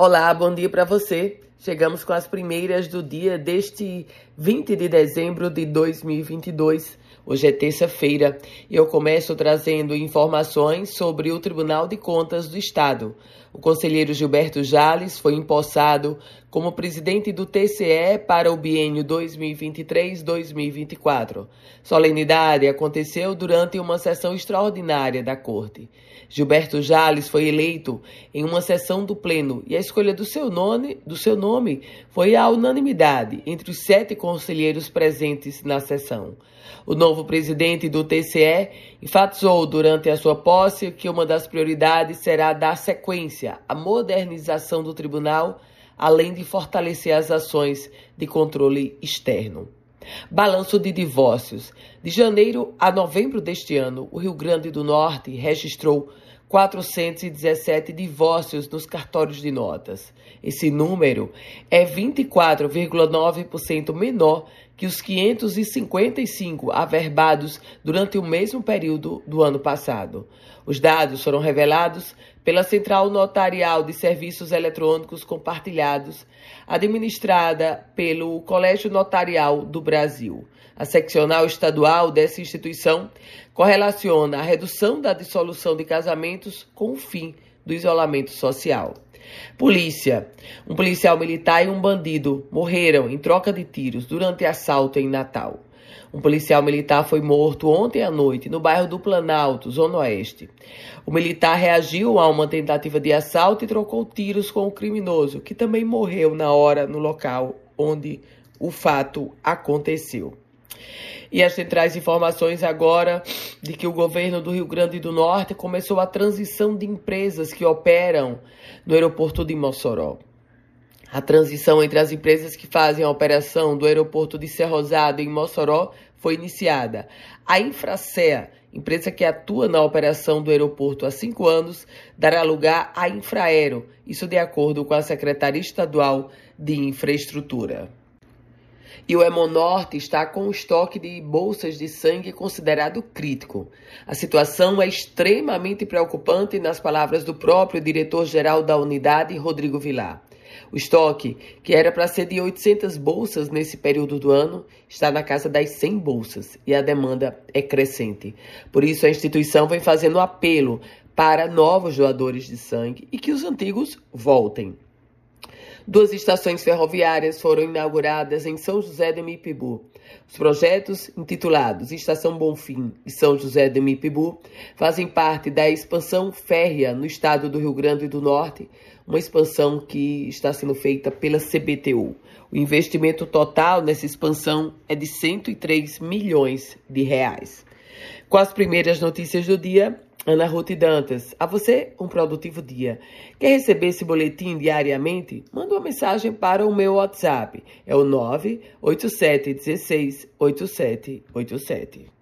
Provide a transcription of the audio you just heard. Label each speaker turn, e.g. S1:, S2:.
S1: Olá, bom dia para você. Chegamos com as primeiras do dia deste 20 de dezembro de 2022. Hoje é terça-feira e eu começo trazendo informações sobre o Tribunal de Contas do Estado. O conselheiro Gilberto Jales foi empossado como presidente do TCE para o biênio 2023-2024. Solenidade aconteceu durante uma sessão extraordinária da Corte. Gilberto Jales foi eleito em uma sessão do Pleno e a escolha do seu nome, do seu nome foi a unanimidade entre os sete conselheiros presentes na sessão. O novo presidente do TCE enfatizou durante a sua posse que uma das prioridades será dar sequência à modernização do tribunal, além de fortalecer as ações de controle externo. Balanço de divórcios. De janeiro a novembro deste ano, o Rio Grande do Norte registrou 417 divórcios nos cartórios de notas. Esse número é 24,9% menor que os 555 averbados durante o mesmo período do ano passado. Os dados foram revelados pela Central Notarial de Serviços Eletrônicos Compartilhados, administrada pelo Colégio Notarial do Brasil. A seccional estadual dessa instituição correlaciona a redução da dissolução de casamentos com o fim do isolamento social. Polícia. Um policial militar e um bandido morreram em troca de tiros durante assalto em Natal. Um policial militar foi morto ontem à noite no bairro do Planalto, Zona Oeste. O militar reagiu a uma tentativa de assalto e trocou tiros com o criminoso, que também morreu na hora no local onde o fato aconteceu. E as centrais informações agora de que o governo do Rio Grande do Norte começou a transição de empresas que operam no aeroporto de Mossoró. A transição entre as empresas que fazem a operação do aeroporto de Cerrosado em Mossoró foi iniciada. A Infracea, empresa que atua na operação do aeroporto há cinco anos, dará lugar à Infraero, isso de acordo com a Secretaria Estadual de Infraestrutura. E o Hemonorte está com o estoque de bolsas de sangue considerado crítico. A situação é extremamente preocupante, nas palavras do próprio diretor-geral da unidade, Rodrigo Vilar. O estoque, que era para ser de 800 bolsas nesse período do ano, está na casa das 100 bolsas e a demanda é crescente. Por isso, a instituição vem fazendo apelo para novos doadores de sangue e que os antigos voltem. Duas estações ferroviárias foram inauguradas em São José de Mipibu. Os projetos, intitulados Estação Bonfim e São José de Mipibu, fazem parte da expansão férrea no estado do Rio Grande do Norte, uma expansão que está sendo feita pela CBTU. O investimento total nessa expansão é de 103 milhões de reais. Com as primeiras notícias do dia, Ana Ruth Dantas, a você um produtivo dia. Quer receber esse boletim diariamente? Manda uma mensagem para o meu WhatsApp. É o 987 16 8787.